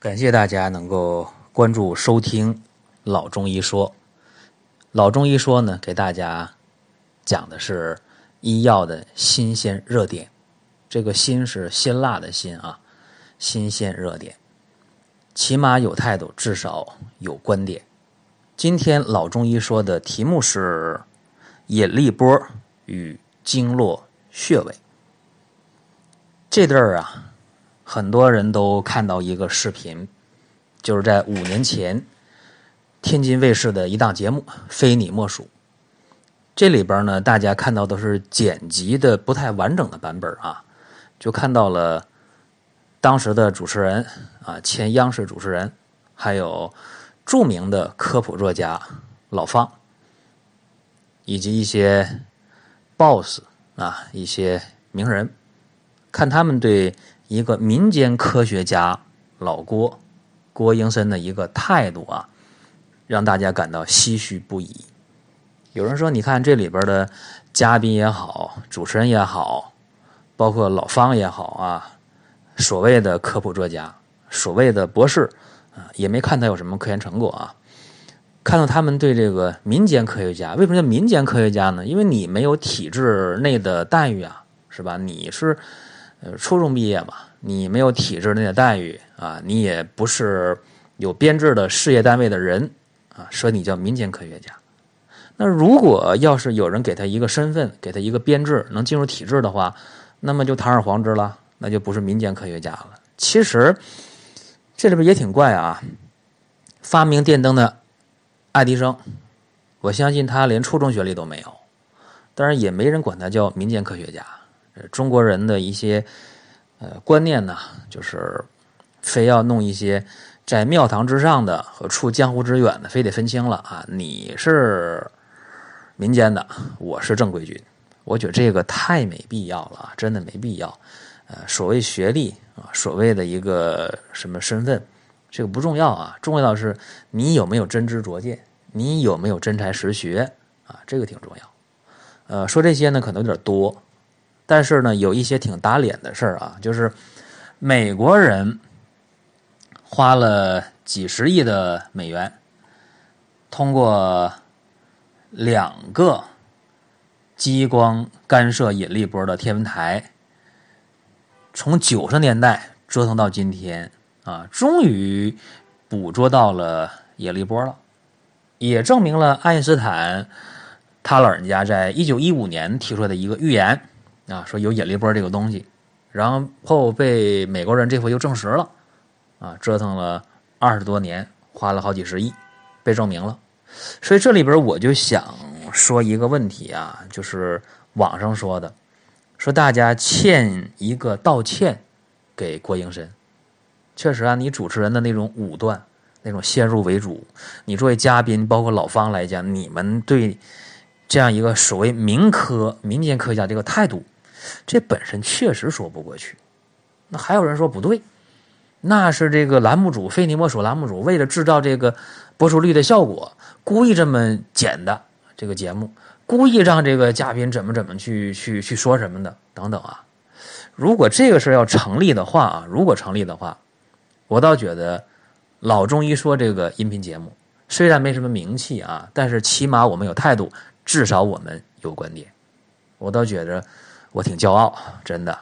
感谢大家能够关注收听《老中医说》。老中医说呢，给大家讲的是医药的新鲜热点。这个“新”是辛辣的“辛”啊，新鲜热点，起码有态度，至少有观点。今天老中医说的题目是引力波与经络穴位。这阵儿啊，很多人都看到一个视频，就是在五年前天津卫视的一档节目《非你莫属》。这里边呢，大家看到都是剪辑的不太完整的版本啊。就看到了当时的主持人啊，前央视主持人，还有著名的科普作家老方，以及一些 boss 啊，一些名人，看他们对一个民间科学家老郭郭英森的一个态度啊，让大家感到唏嘘不已。有人说：“你看这里边的嘉宾也好，主持人也好。”包括老方也好啊，所谓的科普作家，所谓的博士啊，也没看他有什么科研成果啊。看到他们对这个民间科学家，为什么叫民间科学家呢？因为你没有体制内的待遇啊，是吧？你是呃初中毕业嘛，你没有体制内的待遇啊，你也不是有编制的事业单位的人啊，所以你叫民间科学家。那如果要是有人给他一个身份，给他一个编制，能进入体制的话。那么就堂而皇之了，那就不是民间科学家了。其实这里边也挺怪啊。发明电灯的爱迪生，我相信他连初中学历都没有，当然也没人管他叫民间科学家。中国人的一些呃观念呢，就是非要弄一些在庙堂之上的和处江湖之远的，非得分清了啊。你是民间的，我是正规军。我觉得这个太没必要了，真的没必要。呃，所谓学历啊，所谓的一个什么身份，这个不重要啊，重要的是你有没有真知灼见，你有没有真才实学啊，这个挺重要。呃，说这些呢可能有点多，但是呢有一些挺打脸的事儿啊，就是美国人花了几十亿的美元，通过两个。激光干涉引力波的天文台，从九十年代折腾到今天啊，终于捕捉到了引力波了，也证明了爱因斯坦他老人家在一九一五年提出的一个预言啊，说有引力波这个东西，然后被美国人这回又证实了啊，折腾了二十多年，花了好几十亿，被证明了，所以这里边我就想。说一个问题啊，就是网上说的，说大家欠一个道歉给郭英森。确实啊，你主持人的那种武断，那种先入为主，你作为嘉宾，包括老方来讲，你们对这样一个所谓民科、民间科学家这个态度，这本身确实说不过去。那还有人说不对，那是这个栏目组非你莫属栏目组为了制造这个播出率的效果，故意这么剪的。这个节目故意让这个嘉宾怎么怎么去去去说什么的等等啊，如果这个事要成立的话啊，如果成立的话，我倒觉得老中医说这个音频节目虽然没什么名气啊，但是起码我们有态度，至少我们有观点，我倒觉得我挺骄傲，真的，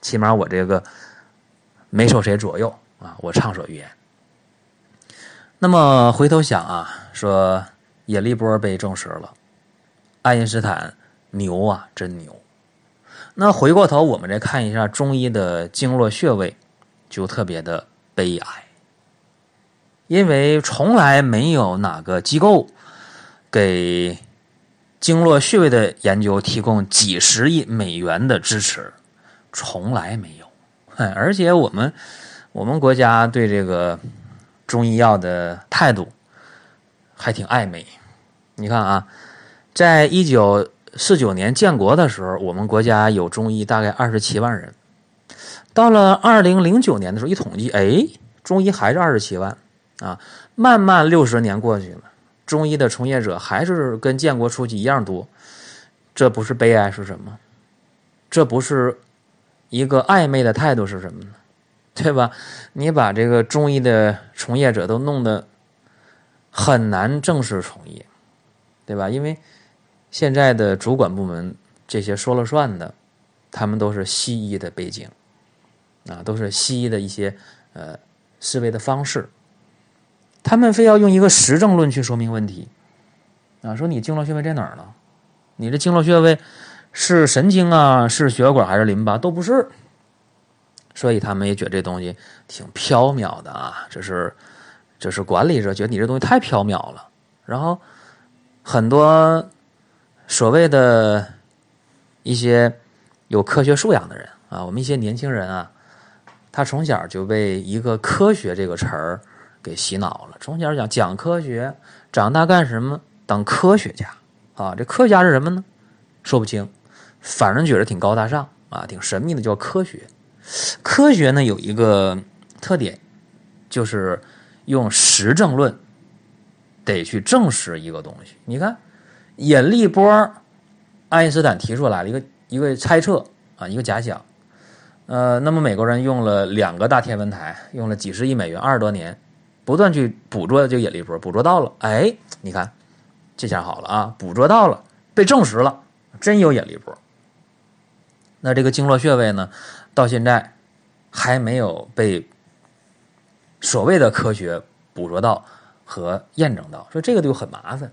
起码我这个没受谁左右啊，我畅所欲言。那么回头想啊，说。引力波被证实了，爱因斯坦牛啊，真牛！那回过头，我们再看一下中医的经络穴位，就特别的悲哀，因为从来没有哪个机构给经络穴位的研究提供几十亿美元的支持，从来没有。而且我们我们国家对这个中医药的态度。还挺暧昧，你看啊，在一九四九年建国的时候，我们国家有中医大概二十七万人。到了二零零九年的时候，一统计，哎，中医还是二十七万啊。慢慢六十年过去了，中医的从业者还是跟建国初期一样多。这不是悲哀是什么？这不是一个暧昧的态度是什么呢？对吧？你把这个中医的从业者都弄得很难正式从业，对吧？因为现在的主管部门这些说了算的，他们都是西医的背景，啊，都是西医的一些呃思维的方式，他们非要用一个实证论去说明问题，啊，说你经络穴位在哪儿呢？你这经络穴位是神经啊，是血管还是淋巴？都不是。所以他们也觉得这东西挺缥缈的啊，这是这是管理者觉得你这东西太缥缈了。然后很多所谓的一些有科学素养的人啊，我们一些年轻人啊，他从小就被一个科学这个词儿给洗脑了。从小讲讲科学，长大干什么？当科学家啊？这科学家是什么呢？说不清，反正觉得挺高大上啊，挺神秘的，叫科学。科学呢有一个特点，就是用实证论得去证实一个东西。你看，引力波，爱因斯坦提出来了一个一个猜测啊，一个假想。呃，那么美国人用了两个大天文台，用了几十亿美元，二十多年，不断去捕捉这个引力波，捕捉到了。哎，你看，这下好了啊，捕捉到了，被证实了，真有引力波。那这个经络穴位呢？到现在还没有被所谓的科学捕捉到和验证到，所以这个就很麻烦。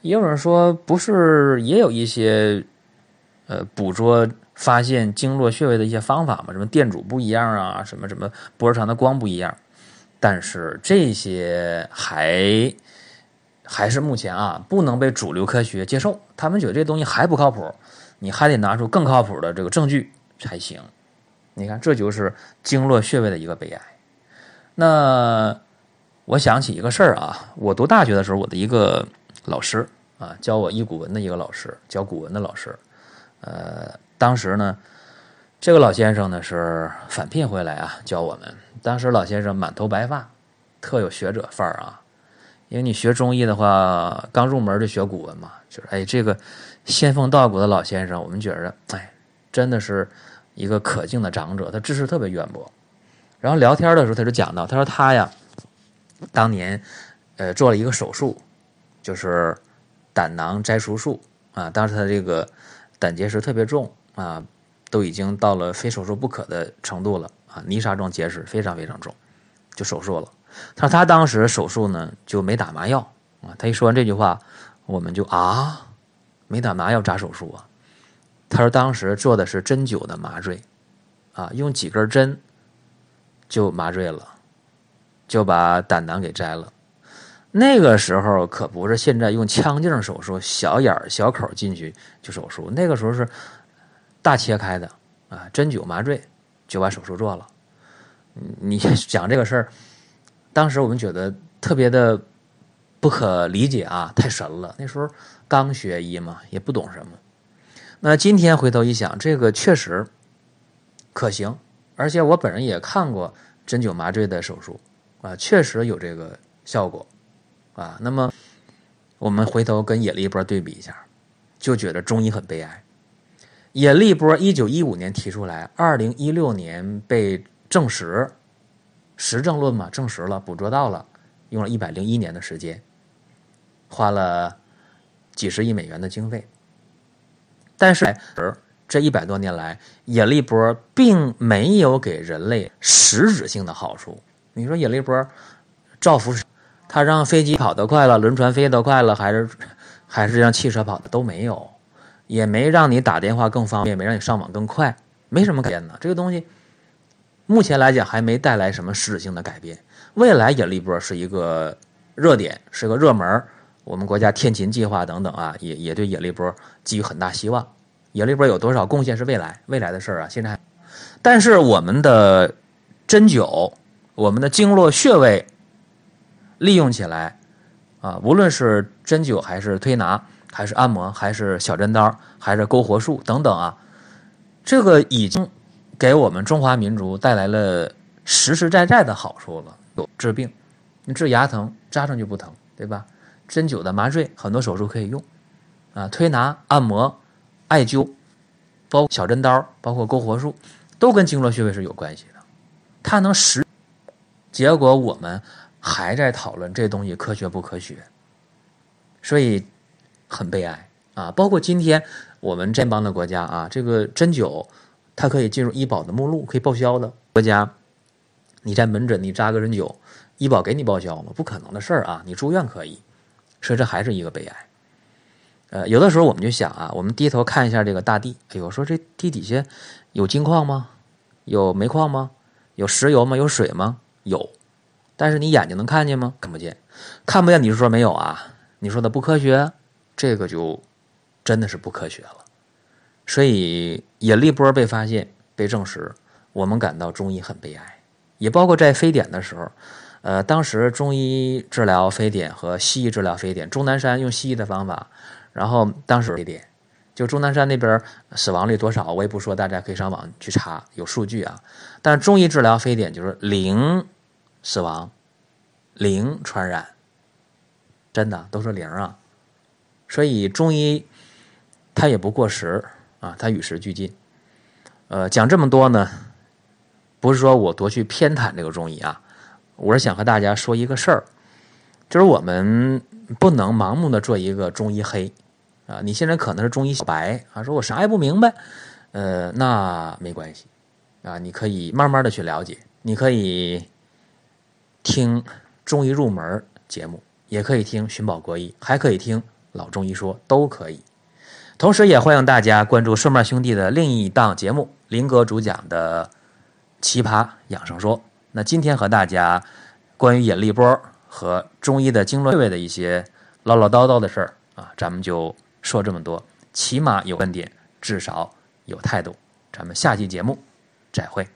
也有人说，不是也有一些呃捕捉发现经络穴位的一些方法吗？什么电阻不一样啊，什么什么波长的光不一样，但是这些还还是目前啊不能被主流科学接受，他们觉得这东西还不靠谱，你还得拿出更靠谱的这个证据。才行，你看，这就是经络穴位的一个悲哀。那我想起一个事儿啊，我读大学的时候，我的一个老师啊，教我医古文的一个老师，教古文的老师。呃，当时呢，这个老先生呢是返聘回来啊，教我们。当时老先生满头白发，特有学者范儿啊。因为你学中医的话，刚入门就学古文嘛，就是哎，这个仙风道骨的老先生，我们觉着哎。真的是一个可敬的长者，他知识特别渊博。然后聊天的时候，他就讲到，他说他呀，当年呃做了一个手术，就是胆囊摘除术啊。当时他这个胆结石特别重啊，都已经到了非手术不可的程度了啊，泥沙状结石非常非常重，就手术了。他说他当时手术呢就没打麻药啊。他一说完这句话，我们就啊，没打麻药咋手术啊？他说：“当时做的是针灸的麻醉，啊，用几根针就麻醉了，就把胆囊给摘了。那个时候可不是现在用腔镜手术，小眼儿小口进去就手术。那个时候是大切开的，啊，针灸麻醉就把手术做了。你 讲这个事儿，当时我们觉得特别的不可理解啊，太神了。那时候刚学医嘛，也不懂什么。”那今天回头一想，这个确实可行，而且我本人也看过针灸麻醉的手术，啊，确实有这个效果，啊，那么我们回头跟引力波对比一下，就觉得中医很悲哀。引力波一九一五年提出来，二零一六年被证实，实证论嘛，证实了，捕捉到了，用了一百零一年的时间，花了几十亿美元的经费。但是，这一百多年来，引力波并没有给人类实质性的好处。你说引力波造福它让飞机跑得快了，轮船飞得快了，还是还是让汽车跑的都没有，也没让你打电话更方便，没让你上网更快，没什么改变呢。这个东西目前来讲还没带来什么实质性的改变。未来引力波是一个热点，是个热门。我们国家天琴计划等等啊，也也对引力波寄予很大希望。引力波有多少贡献是未来未来的事儿啊，现在。但是我们的针灸，我们的经络穴位利用起来啊，无论是针灸还是推拿，还是按摩，还是小针刀，还是勾活术等等啊，这个已经给我们中华民族带来了实实在在的好处了。有治病，你治牙疼扎上就不疼，对吧？针灸的麻醉很多手术可以用，啊，推拿、按摩、艾灸，包小针刀，包括勾活术，都跟经络穴位是有关系的，它能实。结果我们还在讨论这东西科学不科学，所以很悲哀啊！包括今天我们这帮的国家啊，这个针灸它可以进入医保的目录，可以报销的国家，你在门诊你扎个针灸，医保给你报销吗？不可能的事儿啊！你住院可以，所以这还是一个悲哀。呃，有的时候我们就想啊，我们低头看一下这个大地，哎呦，说这地底下有金矿吗？有煤矿吗？有石油吗？有水吗？有，但是你眼睛能看见吗？看不见，看不见。你是说没有啊？你说的不科学，这个就真的是不科学了。所以引力波被发现、被证实，我们感到中医很悲哀。也包括在非典的时候，呃，当时中医治疗非典和西医治疗非典，钟南山用西医的方法，然后当时非典，就钟南山那边死亡率多少，我也不说，大家可以上网去查，有数据啊。但是中医治疗非典就是零。死亡，零传染，真的都是零啊！所以中医它也不过时啊，它与时俱进。呃，讲这么多呢，不是说我多去偏袒这个中医啊，我是想和大家说一个事儿，就是我们不能盲目的做一个中医黑啊。你现在可能是中医小白啊，说我啥也不明白，呃，那没关系啊，你可以慢慢的去了解，你可以。听中医入门节目，也可以听寻宝国医，还可以听老中医说，都可以。同时，也欢迎大家关注顺脉兄弟的另一档节目林哥主讲的《奇葩养生说》。那今天和大家关于引力波和中医的经络穴位的一些唠唠叨叨的事儿啊，咱们就说这么多。起码有观点，至少有态度。咱们下期节目再会。